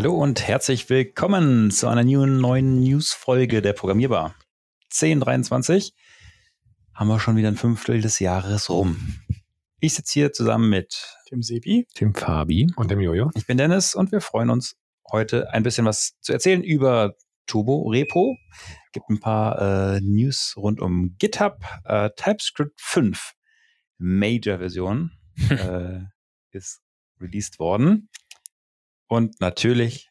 Hallo und herzlich willkommen zu einer neuen News-Folge der Programmierbar. 1023 haben wir schon wieder ein Fünftel des Jahres rum. Ich sitze hier zusammen mit dem Sebi, dem Fabi und dem Jojo. Ich bin Dennis und wir freuen uns heute ein bisschen was zu erzählen über Turbo Repo. Gibt ein paar äh, News rund um GitHub, äh, TypeScript 5 Major Version äh, ist released worden. Und natürlich,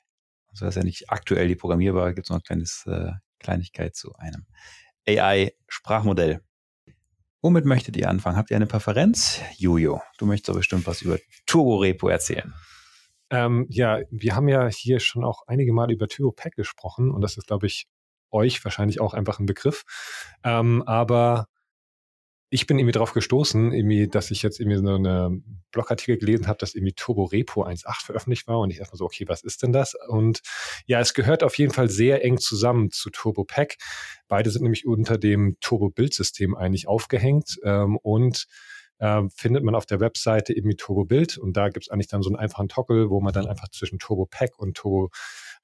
also das ist ja nicht aktuell die programmierbar, gibt es noch eine kleines, äh, Kleinigkeit zu einem AI-Sprachmodell. Womit möchtet ihr anfangen? Habt ihr eine Präferenz? Jojo, du möchtest doch bestimmt was über Turbo Repo erzählen. Ähm, ja, wir haben ja hier schon auch einige Mal über Turbo Pack gesprochen und das ist, glaube ich, euch wahrscheinlich auch einfach ein Begriff. Ähm, aber ich bin irgendwie drauf gestoßen, irgendwie, dass ich jetzt irgendwie so eine Blogartikel gelesen habe, dass irgendwie Turbo Repo 1.8 veröffentlicht war und ich erstmal so, okay, was ist denn das? Und ja, es gehört auf jeden Fall sehr eng zusammen zu Turbo Pack. Beide sind nämlich unter dem Turbo Build-System eigentlich aufgehängt ähm, und äh, findet man auf der Webseite eben Turbo Build und da gibt es eigentlich dann so einen einfachen Toggle, wo man dann einfach zwischen Turbo Pack und Turbo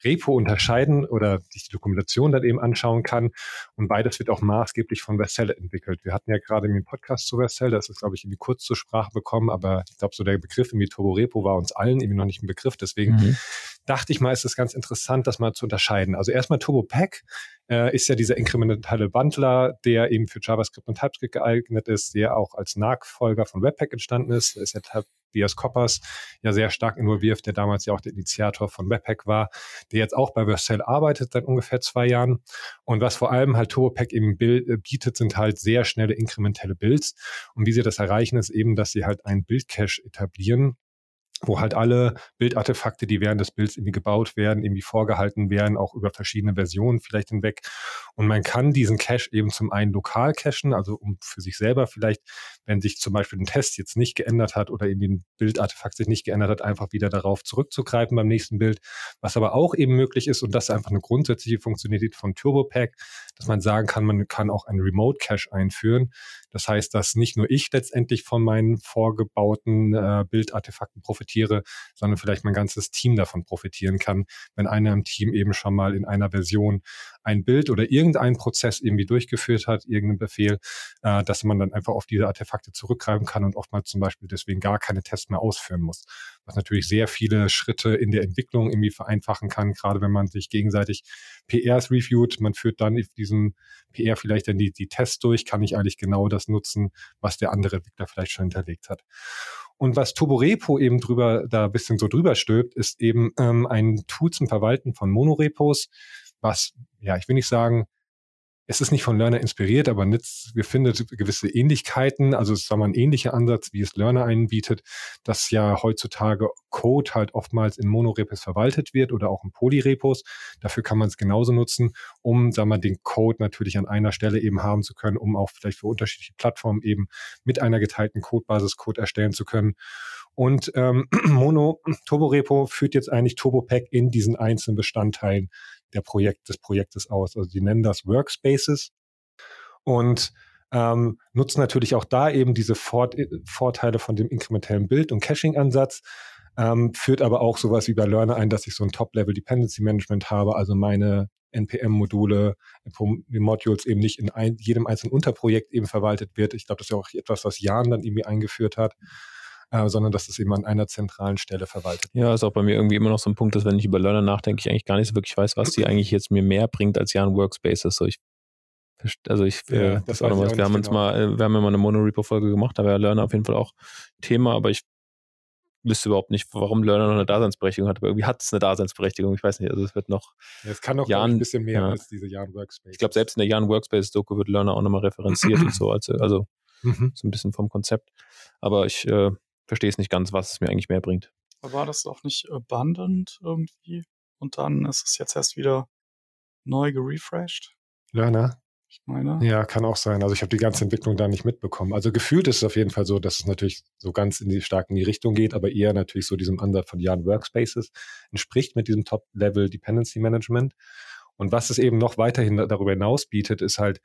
Repo unterscheiden oder sich die Dokumentation dann eben anschauen kann. Und beides wird auch maßgeblich von Vercel entwickelt. Wir hatten ja gerade den Podcast zu Vercel, das ist, glaube ich, irgendwie kurz zur Sprache bekommen, aber ich glaube, so der Begriff irgendwie Turbo Repo war uns allen irgendwie noch nicht ein Begriff. Deswegen mhm. Dachte ich mal, ist es ganz interessant, das mal zu unterscheiden. Also erstmal Turbo Pack äh, ist ja dieser inkrementale Bundler, der eben für JavaScript und TypeScript geeignet ist, der auch als Nachfolger von Webpack entstanden ist. ist ja Tobias Koppers ja sehr stark involviert, der damals ja auch der Initiator von Webpack war, der jetzt auch bei Vercel arbeitet seit ungefähr zwei Jahren. Und was vor allem halt TurboPack eben äh, bietet, sind halt sehr schnelle inkrementelle Builds. Und wie sie das erreichen, ist eben, dass sie halt einen Bildcache etablieren, wo halt alle Bildartefakte, die während des Bilds irgendwie gebaut werden, irgendwie vorgehalten werden, auch über verschiedene Versionen vielleicht hinweg. Und man kann diesen Cache eben zum einen lokal cachen, also um für sich selber vielleicht, wenn sich zum Beispiel ein Test jetzt nicht geändert hat oder irgendwie ein Bildartefakt sich nicht geändert hat, einfach wieder darauf zurückzugreifen beim nächsten Bild. Was aber auch eben möglich ist, und das ist einfach eine grundsätzliche Funktionalität von TurboPack, dass man sagen kann, man kann auch einen Remote Cache einführen. Das heißt, dass nicht nur ich letztendlich von meinen vorgebauten äh, Bildartefakten profitiere, sondern vielleicht mein ganzes Team davon profitieren kann, wenn einer im Team eben schon mal in einer Version ein Bild oder irgendeinen Prozess irgendwie durchgeführt hat, irgendeinen Befehl, äh, dass man dann einfach auf diese Artefakte zurückgreifen kann und oftmals zum Beispiel deswegen gar keine Tests mehr ausführen muss. Was natürlich sehr viele Schritte in der Entwicklung irgendwie vereinfachen kann, gerade wenn man sich gegenseitig PRs reviewt. Man führt dann auf diesem PR vielleicht dann die, die Tests durch, kann ich eigentlich genau das nutzen, was der andere Entwickler vielleicht schon hinterlegt hat. Und was Turborepo eben drüber, da ein bisschen so drüber stülpt, ist eben ähm, ein Tool zum Verwalten von Monorepos, was, ja, ich will nicht sagen, es ist nicht von Learner inspiriert, aber Nitz findet gewisse Ähnlichkeiten. Also es ist mal ein ähnlicher Ansatz, wie es Learner einen bietet, dass ja heutzutage Code halt oftmals in Monorepos verwaltet wird oder auch in Polyrepos. Dafür kann man es genauso nutzen, um, sagen wir, den Code natürlich an einer Stelle eben haben zu können, um auch vielleicht für unterschiedliche Plattformen eben mit einer geteilten Codebasis Code erstellen zu können. Und ähm, Mono Turbo Repo führt jetzt eigentlich TurboPack in diesen einzelnen Bestandteilen der Projekt, des Projektes aus. Also die nennen das Workspaces und ähm, nutzen natürlich auch da eben diese Fort Vorteile von dem inkrementellen Bild- und Caching-Ansatz, ähm, führt aber auch sowas wie bei Learner ein, dass ich so ein Top-Level Dependency Management habe, also meine NPM-Module, Modules eben nicht in ein, jedem einzelnen Unterprojekt eben verwaltet wird. Ich glaube, das ist ja auch etwas, was Jan dann irgendwie eingeführt hat äh, sondern dass es eben an einer zentralen Stelle verwaltet wird. Ja, ist auch bei mir irgendwie immer noch so ein Punkt, dass wenn ich über Learner nachdenke, ich eigentlich gar nicht so wirklich weiß, was die eigentlich jetzt mir mehr bringt als Jan Workspaces. So ich also ich, ja, äh, das war was. Wir haben uns genau. mal, äh, wir haben ja mal eine Monorepo-Folge gemacht, da war ja Learner auf jeden Fall auch Thema, aber ich wüsste überhaupt nicht, warum Learner noch eine Daseinsberechtigung hat, aber irgendwie hat es eine Daseinsberechtigung. Ich weiß nicht, also es wird noch. Ja, es kann noch ein bisschen mehr ja. als diese Jan Workspace. Ich glaube, selbst in der Jan Workspace-Doku wird Learner auch nochmal referenziert und so, also, also mhm. so ein bisschen vom Konzept. Aber ich äh, verstehe es nicht ganz, was es mir eigentlich mehr bringt. Aber war das auch nicht abundant irgendwie? Und dann ist es jetzt erst wieder neu gerefreshed? Learner? Ich meine. Ja, kann auch sein. Also ich habe die ganze Entwicklung da nicht mitbekommen. Also gefühlt ist es auf jeden Fall so, dass es natürlich so ganz in die stark in die Richtung geht, aber eher natürlich so diesem Ansatz von Jan Workspaces entspricht mit diesem Top-Level Dependency Management. Und was es eben noch weiterhin darüber hinaus bietet, ist halt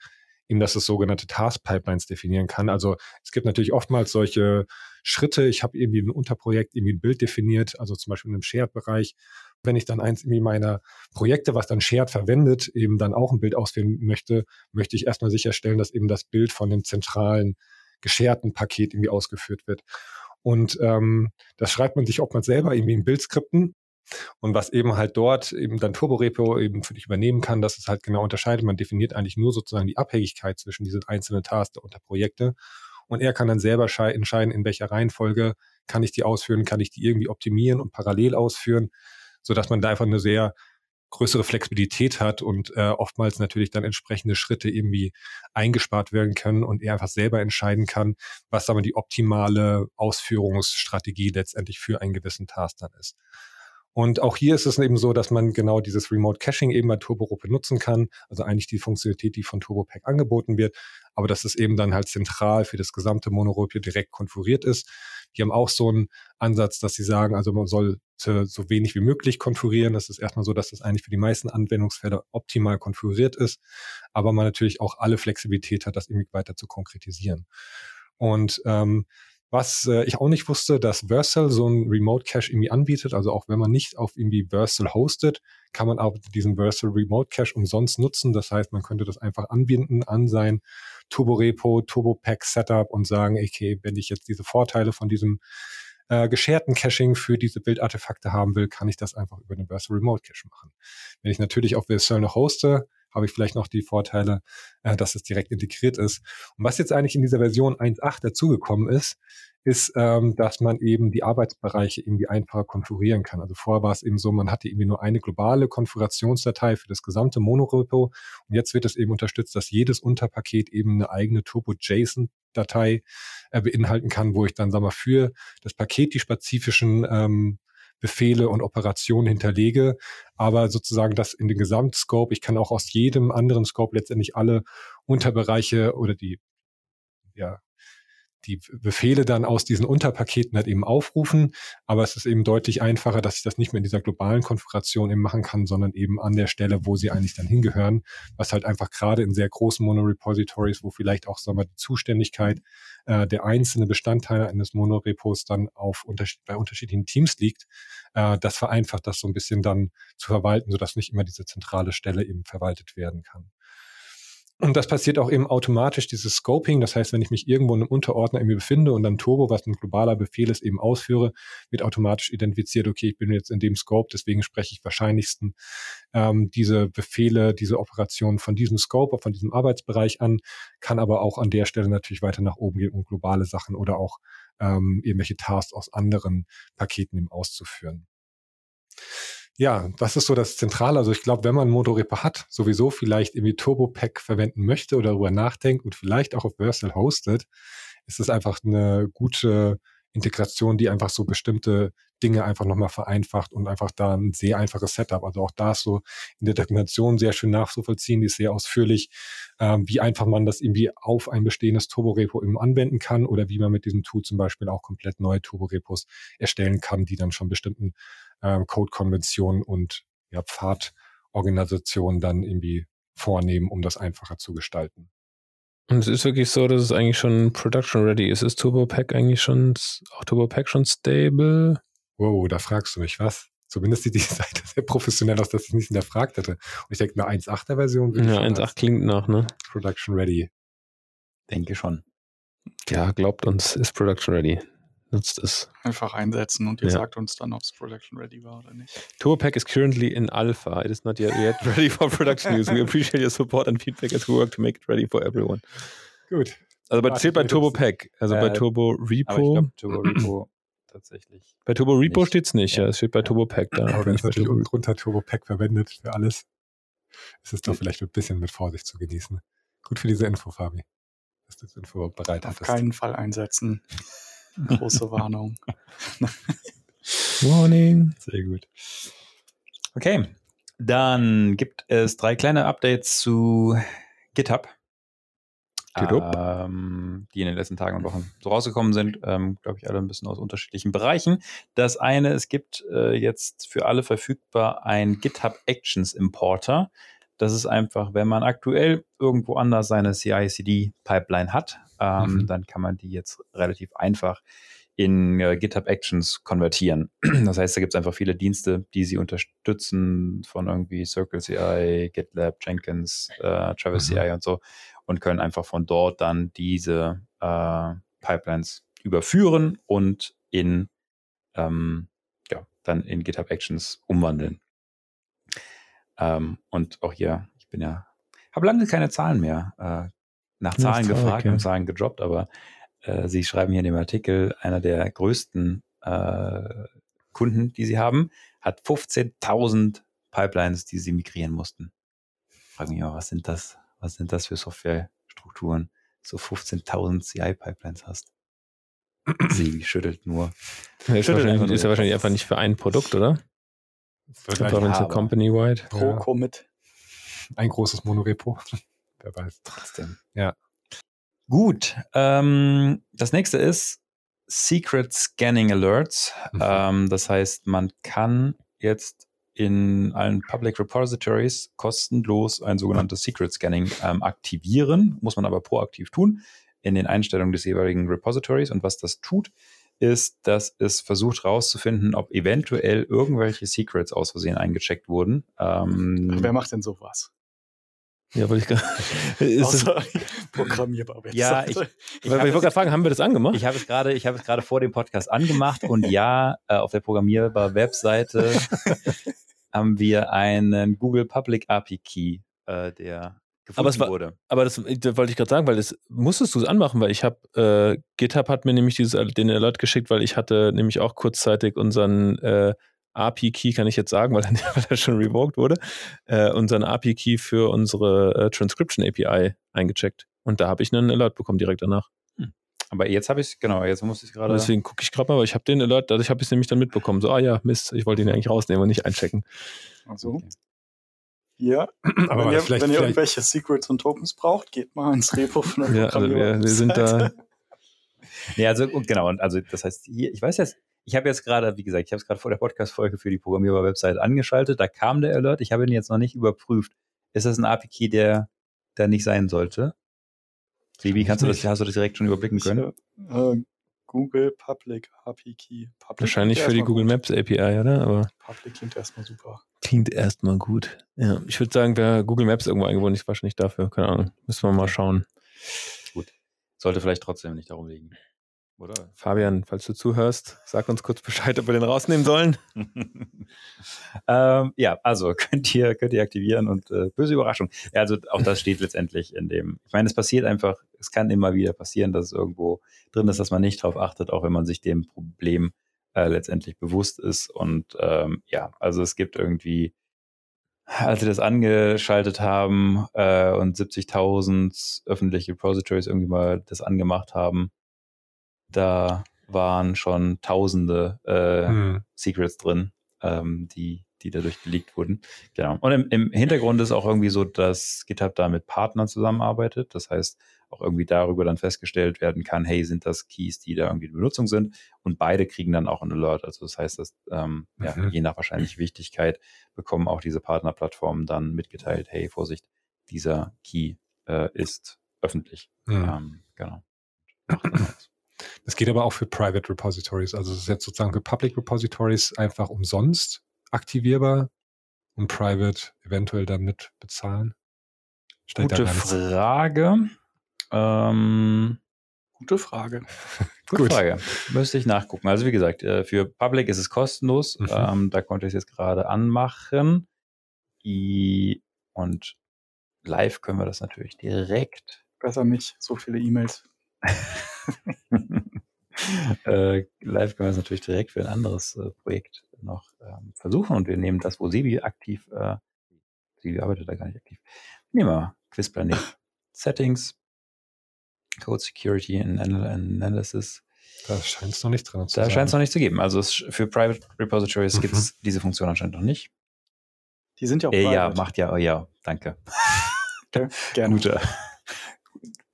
eben, dass es sogenannte Task Pipelines definieren kann. Also es gibt natürlich oftmals solche Schritte. Ich habe irgendwie ein Unterprojekt, irgendwie ein Bild definiert, also zum Beispiel in einem Shared-Bereich, wenn ich dann eins irgendwie meiner Projekte, was dann Shared verwendet, eben dann auch ein Bild ausführen möchte, möchte ich erstmal sicherstellen, dass eben das Bild von dem zentralen gescherten Paket irgendwie ausgeführt wird. Und ähm, das schreibt man sich oftmals selber irgendwie in Bildskripten. Und was eben halt dort eben dann Turborepo eben für dich übernehmen kann, dass es halt genau unterscheidet. Man definiert eigentlich nur sozusagen die Abhängigkeit zwischen diesen einzelnen Tasks unter Projekte. Und er kann dann selber entscheiden, in welcher Reihenfolge kann ich die ausführen, kann ich die irgendwie optimieren und parallel ausführen, sodass man da einfach eine sehr größere Flexibilität hat und äh, oftmals natürlich dann entsprechende Schritte irgendwie eingespart werden können und er einfach selber entscheiden kann, was aber die optimale Ausführungsstrategie letztendlich für einen gewissen Task dann ist. Und auch hier ist es eben so, dass man genau dieses Remote Caching eben bei TurboRope nutzen kann. Also eigentlich die Funktionalität, die von TurboPack angeboten wird, aber dass es eben dann halt zentral für das gesamte Monoropio direkt konfiguriert ist. Die haben auch so einen Ansatz, dass sie sagen, also man soll so wenig wie möglich konfigurieren. Das ist erstmal so, dass das eigentlich für die meisten Anwendungsfelder optimal konfiguriert ist, aber man natürlich auch alle Flexibilität hat, das irgendwie weiter zu konkretisieren. Und ähm, was äh, ich auch nicht wusste, dass Versal so ein Remote Cache irgendwie anbietet. Also auch wenn man nicht auf irgendwie Versal hostet, kann man auch diesen Versal Remote Cache umsonst nutzen. Das heißt, man könnte das einfach anbinden an sein Turbo Repo, Turbo Pack Setup und sagen, okay, wenn ich jetzt diese Vorteile von diesem äh, gescherten Caching für diese Bildartefakte haben will, kann ich das einfach über den Versal Remote Cache machen. Wenn ich natürlich auf Versal noch hoste, habe ich vielleicht noch die Vorteile, äh, dass es direkt integriert ist. Und was jetzt eigentlich in dieser Version 1.8 dazugekommen ist, ist, ähm, dass man eben die Arbeitsbereiche irgendwie einfacher konfigurieren kann. Also vorher war es eben so, man hatte irgendwie nur eine globale Konfigurationsdatei für das gesamte Monorepo und jetzt wird es eben unterstützt, dass jedes Unterpaket eben eine eigene Turbo-JSON-Datei äh, beinhalten kann, wo ich dann, sag mal, für das Paket die spezifischen ähm, Befehle und Operationen hinterlege, aber sozusagen das in den Gesamtscope, ich kann auch aus jedem anderen Scope letztendlich alle Unterbereiche oder die ja, die Befehle dann aus diesen Unterpaketen halt eben aufrufen. Aber es ist eben deutlich einfacher, dass ich das nicht mehr in dieser globalen Konfiguration eben machen kann, sondern eben an der Stelle, wo sie eigentlich dann hingehören. Was halt einfach gerade in sehr großen Monorepositories, wo vielleicht auch, sagen wir, die Zuständigkeit äh, der einzelnen Bestandteile eines Monorepos dann auf unterschied bei unterschiedlichen Teams liegt, äh, das vereinfacht das so ein bisschen dann zu verwalten, sodass nicht immer diese zentrale Stelle eben verwaltet werden kann. Und das passiert auch eben automatisch, dieses Scoping. Das heißt, wenn ich mich irgendwo in einem Unterordner irgendwie befinde und dann Turbo, was ein globaler Befehl ist, eben ausführe, wird automatisch identifiziert, okay, ich bin jetzt in dem Scope, deswegen spreche ich wahrscheinlichsten ähm, diese Befehle, diese Operationen von diesem Scope, von diesem Arbeitsbereich an, kann aber auch an der Stelle natürlich weiter nach oben gehen, um globale Sachen oder auch ähm, irgendwelche Tasks aus anderen Paketen eben auszuführen ja, das ist so das Zentrale. Also ich glaube, wenn man Motorepo hat, sowieso vielleicht irgendwie Turbo-Pack verwenden möchte oder darüber nachdenkt und vielleicht auch auf Versal hostet, ist es einfach eine gute Integration, die einfach so bestimmte Dinge einfach nochmal vereinfacht und einfach da ein sehr einfaches Setup. Also auch da ist so in der Dokumentation sehr schön nachzuvollziehen, die ist sehr ausführlich, ähm, wie einfach man das irgendwie auf ein bestehendes Turborepo eben anwenden kann oder wie man mit diesem Tool zum Beispiel auch komplett neue Turborepos erstellen kann, die dann schon bestimmten ähm, Code-Konventionen und ja, Pfadorganisationen dann irgendwie vornehmen, um das einfacher zu gestalten. Und es ist wirklich so, dass es eigentlich schon production ready ist. Ist TurboPack eigentlich schon, auch TurboPack schon stable? Wow, da fragst du mich was. Zumindest sieht die Seite sehr professionell aus, dass ich nicht hinterfragt hätte. Und ich denke, eine 1.8er Version. Ja, 1.8 klingt nach, ne? Production ready. Denke schon. Ja, glaubt uns, ist Production ready nutzt es. Einfach einsetzen und ihr ja. sagt uns dann, ob es production ready war oder nicht. TurboPack is currently in alpha. It is not yet, yet ready for production use. We appreciate your support and feedback as we work to make it ready for everyone. Gut. Also bei, steht bei TurboPack, also äh, bei Turbo Repo. Aber ich glaub, Turbo Repo tatsächlich. Bei Turbo Repo steht es nicht, ja. Es steht bei TurboPack da. Aber wenn es natürlich unten drunter TurboPack verwendet für alles, ist es doch vielleicht ein bisschen mit Vorsicht zu genießen. Gut für diese Info, Fabi. Dass du das Info bereit Auf keinen Fall einsetzen. Große Warnung. Warning. Sehr gut. Okay, dann gibt es drei kleine Updates zu GitHub. Ähm, die in den letzten Tagen und Wochen so rausgekommen sind, ähm, glaube ich, alle ein bisschen aus unterschiedlichen Bereichen. Das eine, es gibt äh, jetzt für alle verfügbar ein GitHub Actions Importer. Das ist einfach, wenn man aktuell irgendwo anders seine CI-CD-Pipeline hat, ähm, mhm. dann kann man die jetzt relativ einfach in äh, GitHub Actions konvertieren. Das heißt, da gibt es einfach viele Dienste, die sie unterstützen von irgendwie Circle CI, GitLab, Jenkins, äh, Travis mhm. CI und so und können einfach von dort dann diese äh, Pipelines überführen und in ähm, ja, dann in GitHub Actions umwandeln. Ähm, und auch hier, ich bin ja, habe lange keine Zahlen mehr äh, nach Zahlen gefragt ja. und Zahlen gedroppt, aber äh, Sie schreiben hier in dem Artikel, einer der größten äh, Kunden, die Sie haben, hat 15.000 Pipelines, die Sie migrieren mussten. Frage mich mal, was sind das? Was sind das für Softwarestrukturen? So 15.000 CI-Pipelines hast. Sie schüttelt nur. Ist, wahrscheinlich, ist ja wahrscheinlich einfach nicht für ein Produkt, oder? Ja, company-wide. Pro Commit. Ein großes Monorepo. Wer weiß. Trotzdem. Ja. Gut. Ähm, das nächste ist Secret Scanning Alerts. Mhm. Ähm, das heißt, man kann jetzt in allen Public Repositories kostenlos ein sogenanntes Secret Scanning ähm, aktivieren, muss man aber proaktiv tun in den Einstellungen des jeweiligen Repositories. Und was das tut, ist, dass es versucht herauszufinden, ob eventuell irgendwelche Secrets aus Versehen eingecheckt wurden. Ähm, Wer macht denn sowas? Ja, wollte ich gerade. Programmierbar. Ja, ich, ich, ich wollte gerade fragen, haben wir das angemacht? Ich habe es gerade, ich habe es gerade vor dem Podcast angemacht und ja, äh, auf der programmierbar Webseite haben wir einen Google Public API Key, äh, der aber es war, wurde. Aber das, das wollte ich gerade sagen, weil das musstest du es anmachen, weil ich habe äh, GitHub hat mir nämlich dieses, den Alert geschickt, weil ich hatte nämlich auch kurzzeitig unseren äh, API-Key, kann ich jetzt sagen, weil, weil er schon revoked wurde, äh, unseren API-Key für unsere äh, Transcription API eingecheckt. Und da habe ich einen Alert bekommen direkt danach. Hm. Aber jetzt habe ich genau, jetzt muss ich gerade. Deswegen gucke ich gerade mal, weil ich habe den Alert, dadurch habe ich es nämlich dann mitbekommen. So, ah ja, Mist, ich wollte ihn eigentlich rausnehmen und nicht einchecken. Also. Okay. Ja, aber wenn ihr, wenn ihr irgendwelche Secrets und Tokens braucht, geht mal ins Repo von der Ja, also wir, wir sind da. nee, also genau, und also das heißt hier, ich weiß jetzt, ich habe jetzt gerade, wie gesagt, ich habe es gerade vor der Podcast-Folge für die Programmierer-Website angeschaltet, da kam der Alert, ich habe ihn jetzt noch nicht überprüft. Ist das ein API-Key, der da nicht sein sollte? Sebi, kannst du das, hast du das direkt schon überblicken können? Ich, äh, Google Public API Key. Public Wahrscheinlich für die Google gut. Maps API, oder? Aber Public klingt erstmal super. Klingt erstmal gut. Ja, ich würde sagen, wer Google Maps irgendwo eingebunden ist, wahrscheinlich dafür. Keine Ahnung. Müssen wir mal schauen. Gut. Sollte vielleicht trotzdem nicht darum liegen. Oder? Fabian, falls du zuhörst, sag uns kurz Bescheid, ob wir den rausnehmen sollen. ähm, ja, also könnt ihr, könnt ihr aktivieren und äh, böse Überraschung. Ja, also auch das steht letztendlich in dem. Ich meine, es passiert einfach, es kann immer wieder passieren, dass es irgendwo drin ist, dass man nicht drauf achtet, auch wenn man sich dem Problem äh, letztendlich bewusst ist. Und ähm, ja, also es gibt irgendwie, als sie das angeschaltet haben äh, und 70.000 öffentliche Repositories irgendwie mal das angemacht haben, da waren schon tausende äh, hm. Secrets drin, ähm, die, die dadurch geleakt wurden. Genau. Und im, im Hintergrund ist auch irgendwie so, dass GitHub da mit Partnern zusammenarbeitet. Das heißt, auch irgendwie darüber dann festgestellt werden kann, hey, sind das Keys, die da irgendwie in Benutzung sind? Und beide kriegen dann auch einen Alert. Also das heißt, dass ähm, mhm. ja, je nach wahrscheinlich Wichtigkeit bekommen auch diese Partnerplattformen dann mitgeteilt, hey, Vorsicht, dieser Key äh, ist öffentlich. Mhm. Ähm, genau. Das geht aber auch für Private Repositories. Also es ist jetzt sozusagen für Public Repositories einfach umsonst aktivierbar und Private eventuell damit bezahlen. Steht Gute Frage. Ähm, Gute Frage. Gute Gut. Frage. Müsste ich nachgucken. Also wie gesagt, äh, für Public ist es kostenlos. Mhm. Ähm, da konnte ich es jetzt gerade anmachen. und live können wir das natürlich direkt. Besser nicht, so viele E-Mails. äh, live können wir es natürlich direkt für ein anderes äh, Projekt noch ähm, versuchen und wir nehmen das, wo Sebi aktiv, äh, Sebi arbeitet da gar nicht aktiv. Nehmen wir Quizplanet. Settings, Code Security and Analysis. Da scheint es noch nicht drin zu Da scheint es noch nicht zu geben. Also es, für Private Repositories mhm. gibt es diese Funktion anscheinend noch nicht. Die sind ja auch äh, Ja, macht ja, oh ja, danke. Okay, gerne. Guter.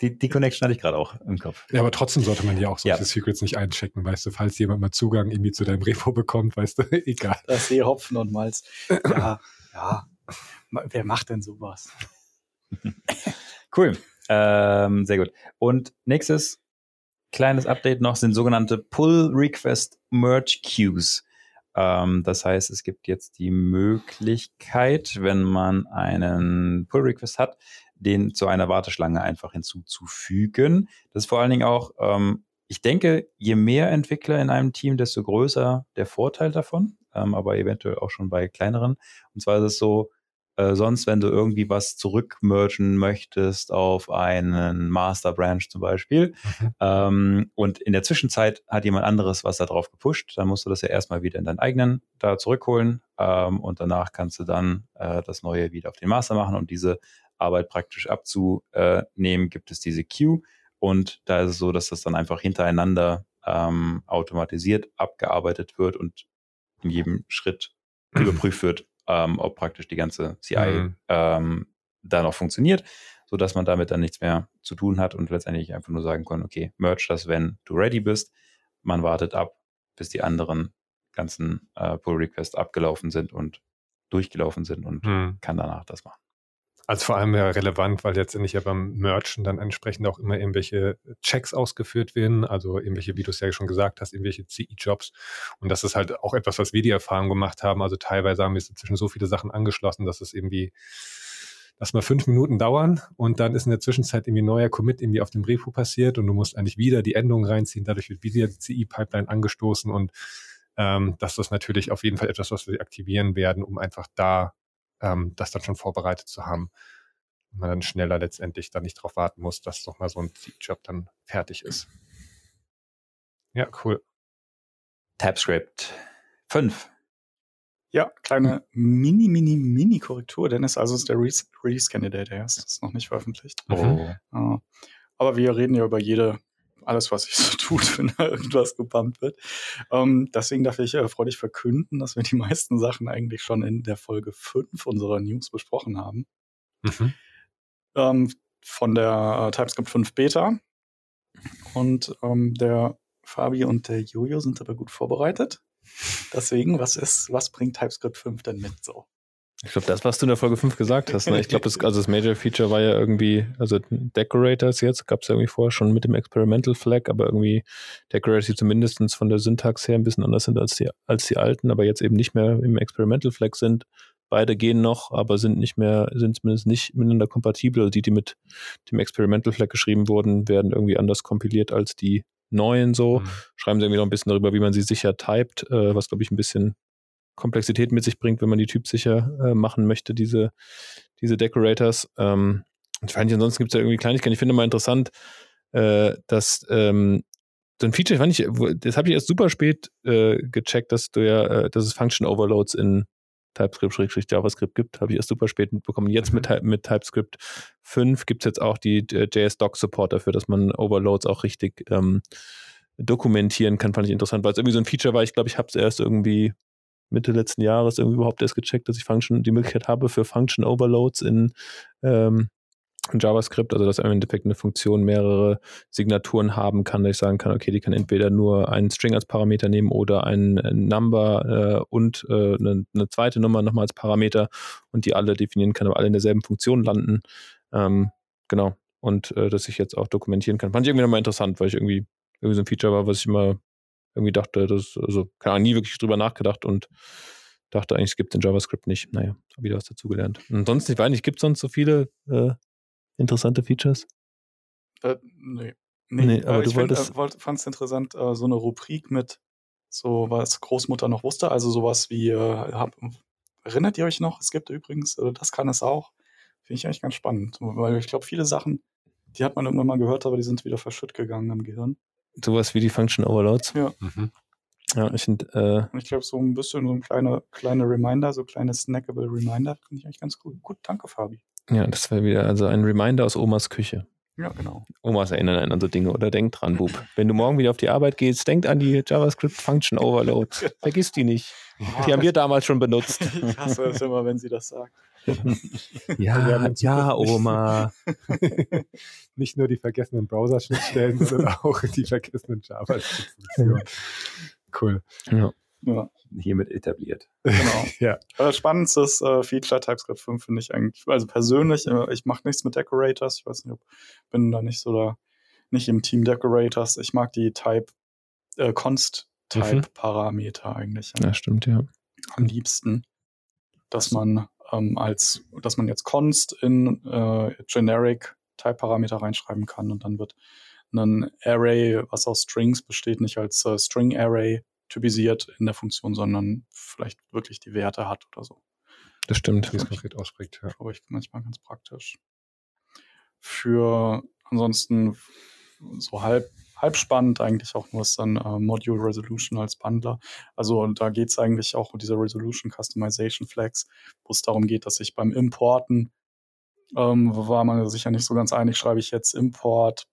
Die, die Connection hatte ich gerade auch im Kopf. Ja, aber trotzdem sollte man ja auch solche ja. Secrets nicht einchecken, weißt du, falls jemand mal Zugang irgendwie zu deinem Repo bekommt, weißt du, egal. Das ist Hopfen und Malz. Ja, ja. Wer macht denn sowas? cool. Ähm, sehr gut. Und nächstes kleines Update noch sind sogenannte Pull Request Merge Queues. Ähm, das heißt, es gibt jetzt die Möglichkeit, wenn man einen Pull Request hat, den zu einer Warteschlange einfach hinzuzufügen. Das ist vor allen Dingen auch, ähm, ich denke, je mehr Entwickler in einem Team, desto größer der Vorteil davon, ähm, aber eventuell auch schon bei kleineren. Und zwar ist es so, äh, sonst, wenn du irgendwie was zurückmergen möchtest auf einen Master Branch zum Beispiel, mhm. ähm, und in der Zwischenzeit hat jemand anderes was da drauf gepusht, dann musst du das ja erstmal wieder in deinen eigenen da zurückholen ähm, und danach kannst du dann äh, das neue wieder auf den Master machen und diese Arbeit praktisch abzunehmen, gibt es diese Queue. Und da ist es so, dass das dann einfach hintereinander ähm, automatisiert abgearbeitet wird und in jedem Schritt überprüft wird, ähm, ob praktisch die ganze CI mhm. ähm, da noch funktioniert, sodass man damit dann nichts mehr zu tun hat und letztendlich einfach nur sagen kann, okay, merge das, wenn du ready bist. Man wartet ab, bis die anderen ganzen äh, Pull-Requests abgelaufen sind und durchgelaufen sind und mhm. kann danach das machen. Also vor allem ja relevant, weil letztendlich ja beim Merchen dann entsprechend auch immer irgendwelche Checks ausgeführt werden, also irgendwelche, wie du es ja schon gesagt hast, irgendwelche CE-Jobs. Und das ist halt auch etwas, was wir die Erfahrung gemacht haben. Also teilweise haben wir inzwischen so viele Sachen angeschlossen, dass es irgendwie lass mal fünf Minuten dauern und dann ist in der Zwischenzeit irgendwie neuer Commit irgendwie auf dem Repo passiert und du musst eigentlich wieder die Änderungen reinziehen, dadurch wird wieder die CE-Pipeline angestoßen und ähm, das ist natürlich auf jeden Fall etwas, was wir aktivieren werden, um einfach da ähm, das dann schon vorbereitet zu haben. Und man dann schneller letztendlich dann nicht darauf warten muss, dass nochmal so ein Job dann fertig ist. Ja, cool. TypeScript 5. Ja, kleine mini, mini, mini Korrektur. Dennis, also ist der Release-Candidate erst. Das ist noch nicht veröffentlicht. Oh. Aber wir reden ja über jede alles, was sich so tut, wenn da irgendwas gepumpt wird. Ähm, deswegen darf ich äh, freudig verkünden, dass wir die meisten Sachen eigentlich schon in der Folge 5 unserer News besprochen haben. Mhm. Ähm, von der äh, TypeScript 5 Beta. Und ähm, der Fabi und der Jojo sind aber gut vorbereitet. Deswegen, was ist, was bringt TypeScript 5 denn mit so? Ich glaube, das, was du in der Folge 5 gesagt hast, ne? ich glaube, das, also das Major Feature war ja irgendwie, also Decorators jetzt, gab es ja irgendwie vorher schon mit dem Experimental Flag, aber irgendwie Decorators, die zumindest von der Syntax her ein bisschen anders sind als die, als die alten, aber jetzt eben nicht mehr im Experimental Flag sind. Beide gehen noch, aber sind nicht mehr, sind zumindest nicht miteinander kompatibel. Also die, die mit dem Experimental Flag geschrieben wurden, werden irgendwie anders kompiliert als die neuen so. Mhm. Schreiben sie irgendwie noch ein bisschen darüber, wie man sie sicher typt, äh, was glaube ich ein bisschen Komplexität mit sich bringt, wenn man die typsicher äh, machen möchte, diese, diese Decorators. Ähm, und fand ich, ansonsten gibt es ja irgendwie Kleinigkeiten. Ich finde mal interessant, äh, dass ähm, so ein Feature fand ich, das habe ich erst super spät äh, gecheckt, dass du ja, äh, dass es Function Overloads in TypeScript, JavaScript gibt, habe ich erst super spät mitbekommen. Jetzt mit, mhm. mit TypeScript 5 gibt es jetzt auch die äh, JS-Doc-Support dafür, dass man Overloads auch richtig ähm, dokumentieren kann, fand ich interessant, weil es irgendwie so ein Feature war, ich glaube, ich habe es erst irgendwie Mitte letzten Jahres irgendwie überhaupt erst gecheckt, dass ich Function, die Möglichkeit habe für Function Overloads in, ähm, in JavaScript, also dass im Endeffekt eine Funktion mehrere Signaturen haben kann, dass ich sagen kann, okay, die kann entweder nur einen String als Parameter nehmen oder ein, ein Number äh, und äh, eine, eine, zweite Nummer nochmal als Parameter und die alle definieren kann, aber alle in derselben Funktion landen. Ähm, genau. Und äh, dass ich jetzt auch dokumentieren kann. Fand ich irgendwie nochmal interessant, weil ich irgendwie, irgendwie so ein Feature war, was ich immer irgendwie dachte, das, also, keine Ahnung, nie wirklich drüber nachgedacht und dachte eigentlich, es gibt in JavaScript nicht. Naja, habe wieder was dazugelernt. Ansonsten, ich weiß nicht, gibt es sonst so viele äh, interessante Features? Äh, nee. Nee, nee aber ich du wolltest. Äh, fand es interessant, äh, so eine Rubrik mit so, was Großmutter noch wusste, also sowas wie, äh, hab, erinnert ihr euch noch? Es gibt übrigens, äh, das kann es auch. Finde ich eigentlich ganz spannend, weil ich glaube, viele Sachen, die hat man irgendwann mal gehört, aber die sind wieder verschütt gegangen im Gehirn sowas wie die Function Overloads. Ja. Mhm. Ja, ich finde. Äh, ich glaube, so ein bisschen so ein kleiner kleine Reminder, so kleine snackable Reminder, finde ich eigentlich ganz cool. Gut, danke, Fabi. Ja, das wäre wieder also ein Reminder aus Omas Küche. Ja, genau. Omas erinnern einen an so Dinge oder denkt dran, Bub. Wenn du morgen wieder auf die Arbeit gehst, denk an die JavaScript Function Overloads. Vergiss die nicht. Die haben wir damals schon benutzt. Ich hasse es immer, wenn sie das sagt. Ja, ja, Oma. Nicht nur die vergessenen Browser-Schnittstellen, sondern auch die vergessenen JavaScript-Funktionen. Cool. Ja. ja. Hiermit etabliert. Genau. ja. Äh, spannendstes äh, Feature TypeScript 5 finde ich eigentlich. Also persönlich, äh, ich mache nichts mit Decorators. Ich weiß nicht, ob bin da nicht so der nicht im Team Decorators. Ich mag die Type, äh, Const-Type-Parameter mhm. eigentlich. Ja, stimmt, ja. Am liebsten, dass man ähm, als, dass man jetzt Const in äh, Generic Type-Parameter reinschreiben kann und dann wird ein Array, was aus Strings besteht, nicht als äh, String Array typisiert in der Funktion, sondern vielleicht wirklich die Werte hat oder so. Das stimmt, wie es konkret ausprägt. Ja. Glaube ich manchmal ganz praktisch. Für ansonsten so halb, halb spannend eigentlich auch nur ist dann äh, Module Resolution als Bundler. Also da geht es eigentlich auch um diese Resolution Customization Flags, wo es darum geht, dass ich beim Importen ähm, war man sich ja nicht so ganz einig, schreibe ich jetzt Import.mjs,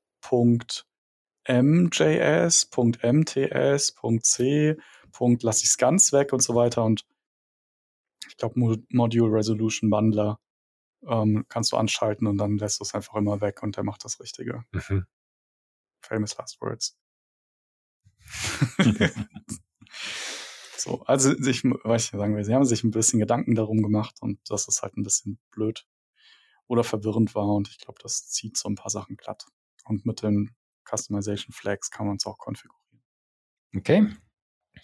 .mts, .c, lasse ich es ganz weg und so weiter und ich glaube Module Resolution Bundler ähm, kannst du anschalten und dann lässt du es einfach immer weg und der macht das Richtige. Mhm. Famous Last Words. so, also sich, was ich sagen will, sie haben sich ein bisschen Gedanken darum gemacht und das ist halt ein bisschen blöd oder verwirrend war und ich glaube, das zieht so ein paar Sachen glatt. Und mit den Customization Flags kann man es auch konfigurieren. Okay.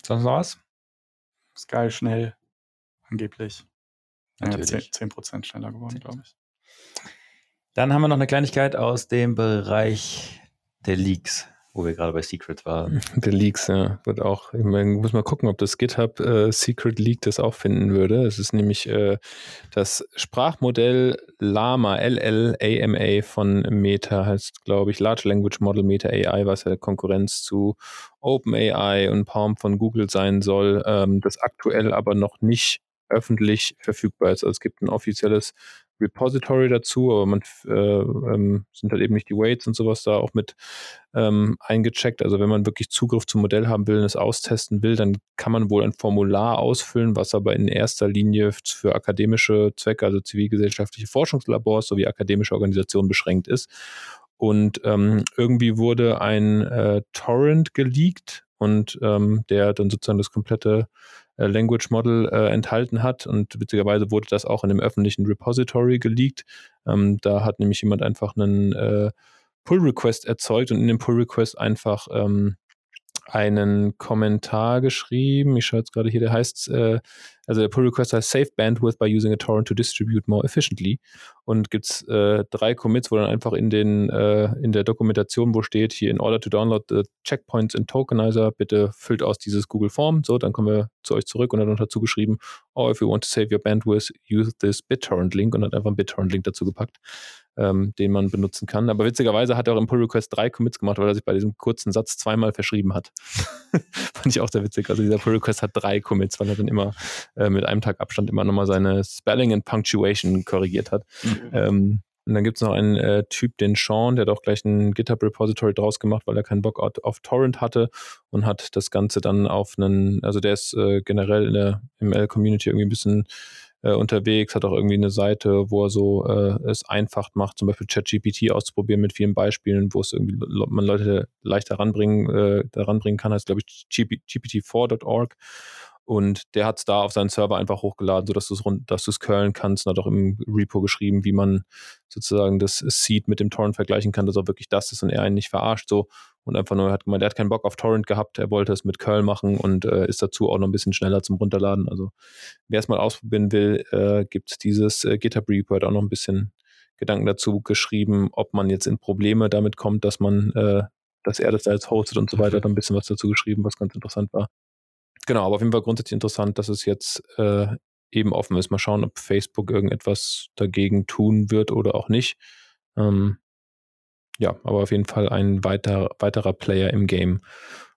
Sonst noch was? Ist geil, schnell, angeblich. Natürlich. Ja, 10%, 10 schneller geworden, glaube ich. Dann haben wir noch eine Kleinigkeit aus dem Bereich der Leaks wo wir gerade bei Secret waren. Der Leaks, ja, wird auch, ich meine, muss mal gucken, ob das GitHub äh, Secret Leak das auch finden würde. Es ist nämlich äh, das Sprachmodell Lama, LLAMA von Meta, heißt, glaube ich, Large Language Model Meta AI, was ja Konkurrenz zu OpenAI und Palm von Google sein soll, ähm, das aktuell aber noch nicht öffentlich verfügbar ist. Also es gibt ein offizielles Repository dazu, aber man äh, ähm, sind halt eben nicht die Weights und sowas da auch mit ähm, eingecheckt. Also wenn man wirklich Zugriff zum Modell haben will und es austesten will, dann kann man wohl ein Formular ausfüllen, was aber in erster Linie für akademische Zwecke, also zivilgesellschaftliche Forschungslabors sowie akademische Organisationen beschränkt ist. Und ähm, irgendwie wurde ein äh, Torrent geleakt und ähm, der dann sozusagen das komplette Language Model äh, enthalten hat. Und witzigerweise wurde das auch in dem öffentlichen Repository geleakt. Ähm, da hat nämlich jemand einfach einen äh, Pull-Request erzeugt und in dem Pull-Request einfach ähm, einen Kommentar geschrieben. Ich schaue jetzt gerade hier, der heißt, äh, also der Pull Request heißt Save Bandwidth by using a torrent to distribute more efficiently. Und gibt es äh, drei Commits, wo dann einfach in den äh, in der Dokumentation, wo steht, hier in order to download the checkpoints in Tokenizer, bitte füllt aus dieses Google Form. So, dann kommen wir zu euch zurück und dann dazu geschrieben, oh, if you want to save your bandwidth, use this BitTorrent Link und hat einfach einen BitTorrent Link dazu gepackt ähm, den man benutzen kann. Aber witzigerweise hat er auch im Pull Request drei Commits gemacht, weil er sich bei diesem kurzen Satz zweimal verschrieben hat. Fand ich auch sehr witzig. Also dieser Pull Request hat drei Commits, weil er dann immer äh, mit einem Tag Abstand immer nochmal seine Spelling and Punctuation korrigiert hat. Mhm. Ähm, und dann gibt es noch einen äh, Typ, den Sean, der hat auch gleich ein GitHub-Repository draus gemacht, weil er keinen Bock auf, Torrent hatte und hat das Ganze dann auf einen, also der ist äh, generell in der ML-Community irgendwie ein bisschen äh, unterwegs, hat auch irgendwie eine Seite, wo er so äh, es einfach macht, zum Beispiel ChatGPT auszuprobieren mit vielen Beispielen, wo es irgendwie man Leute leichter ranbringen, äh, daran bringen kann, heißt glaube ich gpt4.org und der hat es da auf seinen Server einfach hochgeladen, sodass du es dass du es curlen kannst und hat auch im Repo geschrieben, wie man sozusagen das Seed mit dem Torrent vergleichen kann, dass auch wirklich das ist und er einen nicht verarscht so und einfach nur hat gemeint, er hat keinen Bock auf Torrent gehabt, er wollte es mit Curl machen und äh, ist dazu auch noch ein bisschen schneller zum Runterladen. Also wer es mal ausprobieren will, äh, gibt es dieses äh, GitHub Repo, hat auch noch ein bisschen Gedanken dazu geschrieben, ob man jetzt in Probleme damit kommt, dass man, äh, dass er das da jetzt hostet und so weiter, hat ein bisschen was dazu geschrieben, was ganz interessant war. Genau, aber auf jeden Fall grundsätzlich interessant, dass es jetzt äh, eben offen ist. Mal schauen, ob Facebook irgendetwas dagegen tun wird oder auch nicht. Ähm, ja, aber auf jeden Fall ein weiter, weiterer Player im Game.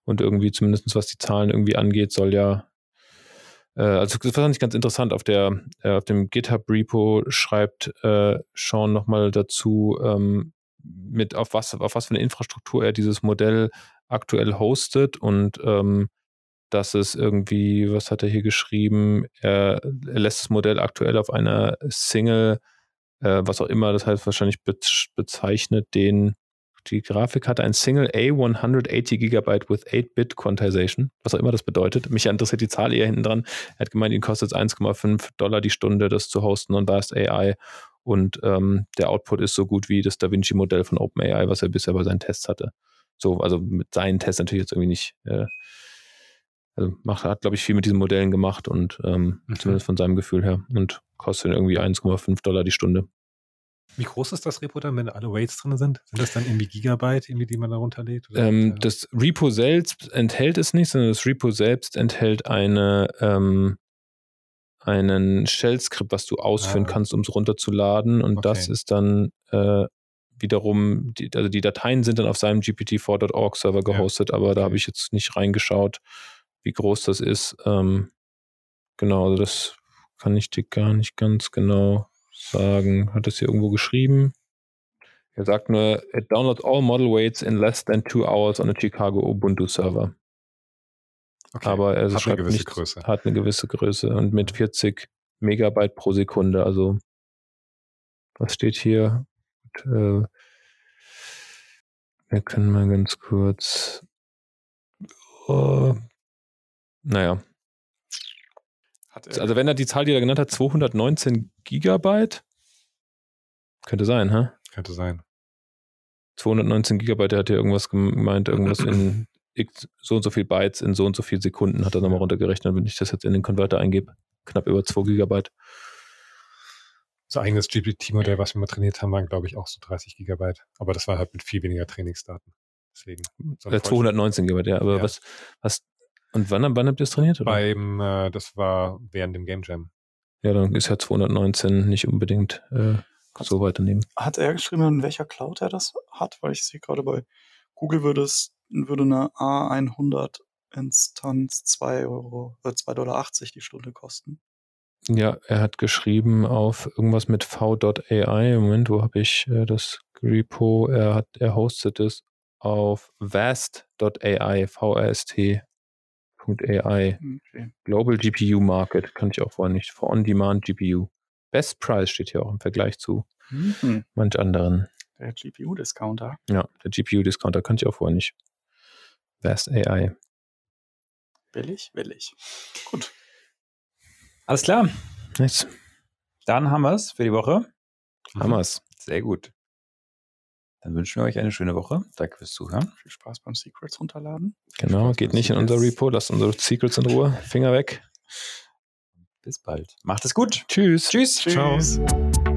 Und irgendwie, zumindest was die Zahlen irgendwie angeht, soll ja, äh, also das fand ich ganz interessant, auf der, äh, auf dem GitHub-Repo schreibt äh, Sean nochmal dazu, ähm, mit auf was, auf was für eine Infrastruktur er dieses Modell aktuell hostet und ähm, dass es irgendwie, was hat er hier geschrieben? Er, lässt das Modell aktuell auf einer Single, äh, was auch immer, das heißt wahrscheinlich bezeichnet den, die Grafik hat ein Single A180 GB with 8-Bit Quantization, was auch immer das bedeutet. Mich interessiert die Zahl eher hinten dran. Er hat gemeint, ihn kostet 1,5 Dollar die Stunde, das zu hosten und da AI. und ähm, der Output ist so gut wie das Da Vinci-Modell von OpenAI, was er bisher bei seinen Tests hatte. So, also mit seinen Tests natürlich jetzt irgendwie nicht. Äh, also macht, hat, glaube ich, viel mit diesen Modellen gemacht und ähm, mhm. zumindest von seinem Gefühl her und kostet irgendwie 1,5 Dollar die Stunde. Wie groß ist das Repo dann, wenn alle Weights drin sind? Sind das dann irgendwie Gigabyte, irgendwie, die man da runterlädt? Ähm, das Repo selbst enthält es nicht, sondern das Repo selbst enthält eine, ähm, einen Shell-Skript, was du ausführen ah. kannst, um es runterzuladen. Und okay. das ist dann äh, wiederum, die, also die Dateien sind dann auf seinem GPT-4.org Server gehostet, ja. aber da habe ich jetzt nicht reingeschaut, wie groß das ist. Ähm, genau, also das kann ich dir gar nicht ganz genau sagen. Hat das hier irgendwo geschrieben? Er sagt nur, it downloads all model weights in less than two hours on a Chicago Ubuntu Server. Okay. Aber er hat, eine nicht, Größe. hat eine gewisse Größe und mit 40 Megabyte pro Sekunde. Also, was steht hier? Und, äh, wir können mal ganz kurz. Oh, naja. also, wenn er die Zahl, die er genannt hat, 219 Gigabyte, könnte sein, hä? Könnte sein. 219 Gigabyte, der hat ja irgendwas gemeint, irgendwas in X, so und so viel Bytes in so und so viel Sekunden hat er nochmal runtergerechnet, wenn ich das jetzt in den Konverter eingebe. Knapp über 2 Gigabyte. Unser eigenes GPT-Modell, was wir mal trainiert haben, waren, glaube ich, auch so 30 Gigabyte. Aber das war halt mit viel weniger Trainingsdaten. Deswegen. So 219 Gigabyte, ja. Aber ja. was, was, und wann, wann habt ihr das trainiert? Oder? Beim, äh, das war während dem Game Jam. Ja, dann ist ja 219 nicht unbedingt äh, so weiternehmen. Hat er geschrieben, in welcher Cloud er das hat? Weil ich sehe gerade bei Google würde es würde eine A100 Instanz 2 Euro, äh, 2,80 Dollar die Stunde kosten. Ja, er hat geschrieben auf irgendwas mit v.ai. Moment, wo habe ich äh, das Repo? Er hat, er hostet es auf vast.ai, V-A-S-T. AI. Okay. Global GPU Market, kann ich auch vorher nicht. For On-Demand GPU. Best Price steht hier auch im Vergleich zu mhm. manch anderen. Der GPU-Discounter. Ja, der GPU-Discounter kann ich auch vorher nicht. Vast AI. Billig, billig. Gut. Alles klar. Nice. Dann haben wir es für die Woche. Haben wir es. Sehr gut. Dann wünschen wir euch eine schöne Woche. Danke fürs Zuhören. Viel Spaß beim Secrets runterladen. Genau, geht nicht Secrets. in unser Repo. Lasst unsere Secrets in Ruhe. Finger weg. Bis bald. Macht es gut. Tschüss. Tschüss. Tschüss. Ciao.